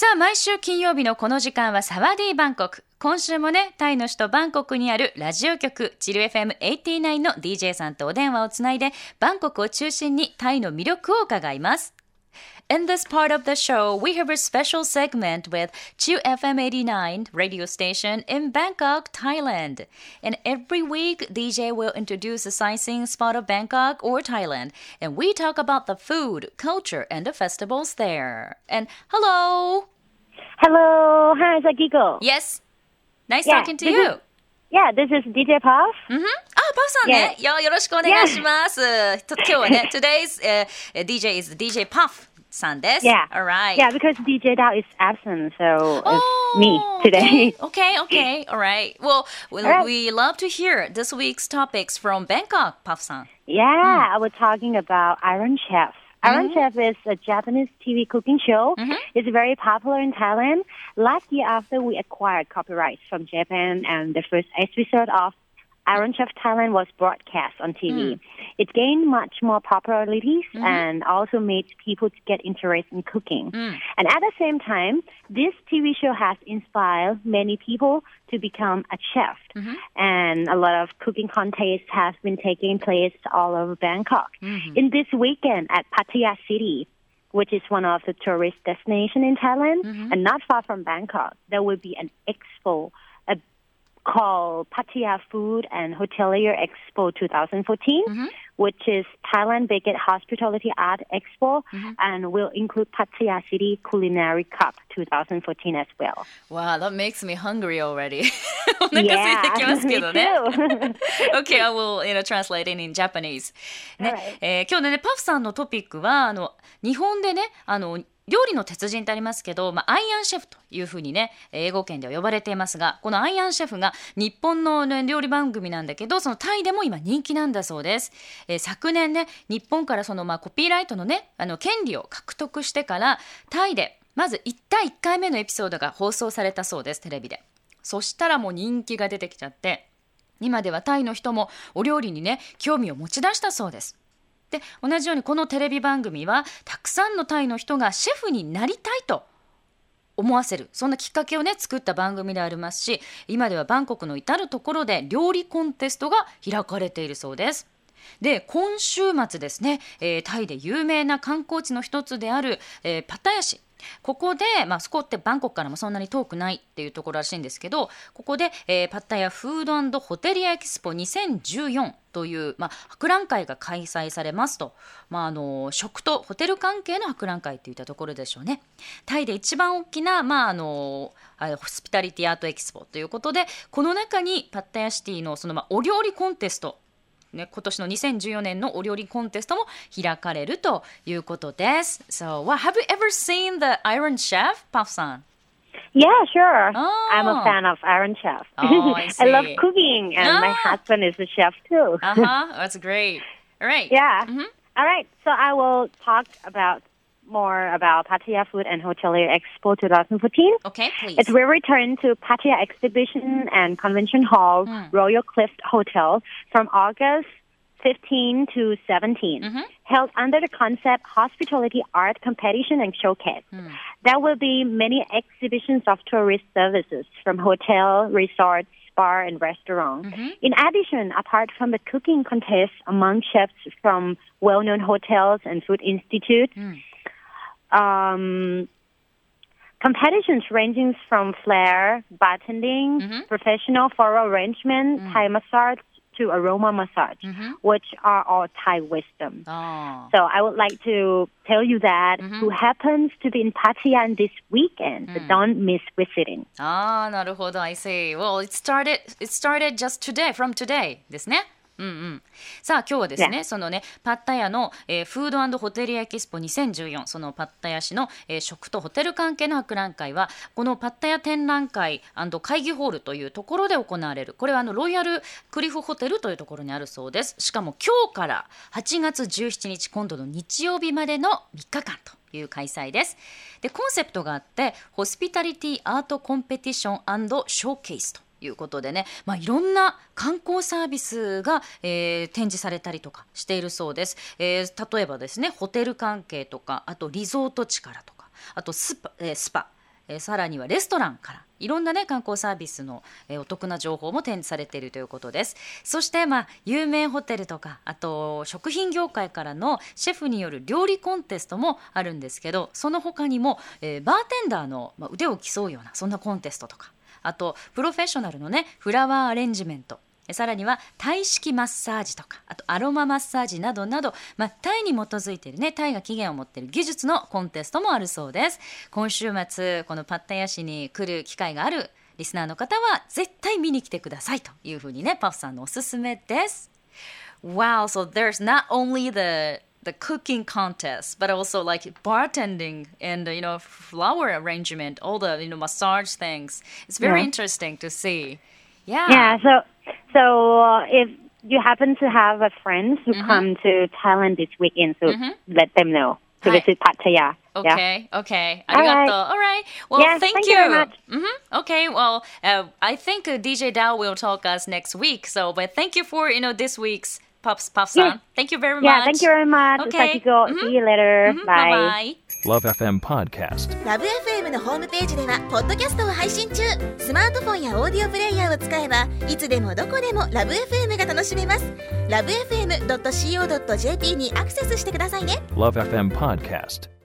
さあ、毎週金曜日のこの時間はサワディーバンコク。今週もね、タイの首都バンコクにあるラジオ局、チル FM89 の DJ さんとお電話をつないで、バンコクを中心にタイの魅力を伺います。In this part of the show, we have a special segment with Chill FM 89 radio station in Bangkok, Thailand. And every week, DJ will introduce a sightseeing spot of Bangkok or Thailand, and we talk about the food, culture, and the festivals there. And hello! Hello, hi, ZagiGo. Yes, nice yeah, talking to you. Is, yeah, this is DJ Puff. Mm-hmm. あ、パフさんね。Yeah. よ、よろしくお願いします。Yeah. 今日はね、today's、uh, DJ is DJ Puff さんです。 Yeah. Alright. Yeah, because DJ Dao is absent, so Oh, it's me today. Okay, okay, all right. Well, we, All right. we love to hear this week's topics from Bangkok, Puff san. Yeah, I was talking about Iron Chef. Iron Chef is a Japanese TV cooking show. It's very popular in Thailand. Last year, after we acquired copyrights from Japan, and the first episode of Iron Chef Thailand was broadcast on TV. Hmm. It gained much more popularity mm-hmm. and also made people to get interested in cooking. Hmm. And at the same time, this TV show has inspired many people to become a chef. Mm-hmm. And a lot of cooking contests have been taking place all over Bangkok. Mm-hmm. In this weekend at Pattaya City, which is one of the tourist destinations in Thailand, and not far from Bangkok, there will be an expo called Pattaya Food and Hotelier Expo 2014, which is Thailand Biggest Hospitality Art Expo, and will include Pattaya City Culinary Cup 2014 as well. Wow, that makes me hungry already. お腹空いてきますけど me ね。 too. okay, I will you know, translate it in Japanese. ね Alright. えー今日のね、パフさんのトピックは、あの、日本でね、あの、 料理の鉄人ってありますけど、まあ、アイアンシェフというふうにね、英語圏では呼ばれていますが、このアイアンシェフが日本の、ね、料理番組なんだけど、そのタイでも今人気なんだそうです。えー昨年ね、日本からその、まあ、コピーライトのね、あの、権利を獲得してから、タイで、まず1対1回目のエピソードが放送されたそうです、テレビで。そしたらもう人気が出てきちゃって、今ではタイの人もお料理にね興味を持ち出したそうです。で同じようにこのテレビ番組はたくさんのタイの人がシェフになりたいと思わせるそんなきっかけをね作った番組でありますし今ではバンコクの至る所で料理コンテストが開かれているそうです。で今週末ですね、えータイで有名な観光地の一つである、えーパタヤ市ここで、まあ、そこってバンコクからもそんなに遠くないっていうところらしいんですけどここで、えーパッタヤフードホテリアエキスポ2014という、まあ、博覧会が開催されますと、まあ、あの食とホテル関係の博覧会といったところでしょうね。タイで一番大きな、まあ、あのあホスピタリティアートエキスポということでこの中にパッタヤシティのその、まあ、お料理コンテストね、今年の2014年のお料理コンテストも開かれるということです。So, well, have you ever seen the Iron Chef, Puff さん Yeah, sure. Oh. I'm a fan of Iron Chef. Oh, I I love see. cooking, and my Ah. husband is a chef too. Uh-huh, that's great. All right. Yeah. Mhm. All right. So I will talk about more about Pattaya Food and Hotelier Expo 2014. Okay, please. It will return to Pattaya Exhibition and Convention Hall, hmm. Royal Cliff Hotel, from August 15 to 17, mm-hmm. held under the concept Hospitality Art Competition and Showcase. Hmm. There will be many exhibitions of tourist services from hotel, resorts, bar, and restaurant. Mm-hmm. In addition, apart from the cooking contest among chefs from well-known hotels and food institutes, hmm um, competitions ranging from flair, bartending, mm-hmm. professional floral arrangement, mm-hmm. Thai massage to aroma massage, mm-hmm. which are all Thai wisdom. Oh. So I would like to tell you that mm-hmm. who happens to be in Pattaya this weekend, mm. don't miss visiting. Ah, oh, I see. Well, it started it started just today, from today, ですね。うんうん、さあ今日はですね、Yeah. そのねパッタヤの、えーフードホテルエキスポ2014そのパッタヤ市の、えー食とホテル関係の博覧会はこのパッタヤ展覧会会議ホールというところで行われる。これはあのロイヤルクリフホテルというところにあるそうです。しかも今日から8月17日今度の日曜日までの3日間という開催です。でコンセプトがあってホスピタリティアートコンペティションショーケースということでね、まあ、いろんな観光サービスが、えー展示されたりとかしているそうです、えー例えばですねホテル関係とかあとリゾート地からとかあとスパ,、えースパえ、さらにはレストランからいろんなね観光サービスの、え、お得な情報も展示されているということです。そしてまあ有名ホテルとかあと食品業界からのシェフによる料理コンテストもあるんですけどその他にも、えー、バーテンダーの、ま、腕を競うようなそんなコンテストとかあとプロフェッショナルのねフラワーアレンジメント。さらには体式マッサージとかあとアロママッサージなどなど、まあ、タイに基づいているねタイが起源を持っている技術のコンテストもあるそうです。今週末このパッタヤ市に来る機会があるリスナーの方は絶対見に来てくださいというふうにねパフさんのおすすめです。Wow so there's not only the the cooking contest, but also like bartending and you know flower arrangement, all the you know massage things. It's very yeah. interesting to see. Yeah. Yeah. So so uh, if you happen to have a friend who mm-hmm. come to Thailand this weekend, so mm-hmm. let them know to visit Pattaya. Okay, yeah. okay. Arigato. All right. All right. Well, yes, thank, thank, you. you very much. Mm-hmm. Okay, well, uh, I think uh, DJ Dao will talk us next week. So, but thank you for, you know, this week's Pops, Pops on. Thank you very much. Yeah, thank you very much. Okay. Mm-hmm. See you later. Mm-hmm. Bye. Bye. Love FM Podcast Love FM のホームページではポッドキャストを配信中スマートフォンやオーディオプレイヤーを使えばいつでもどこでもラブ f m が楽しめますラブ FM.co.jp にアクセスしてくださいね Love FM Podcast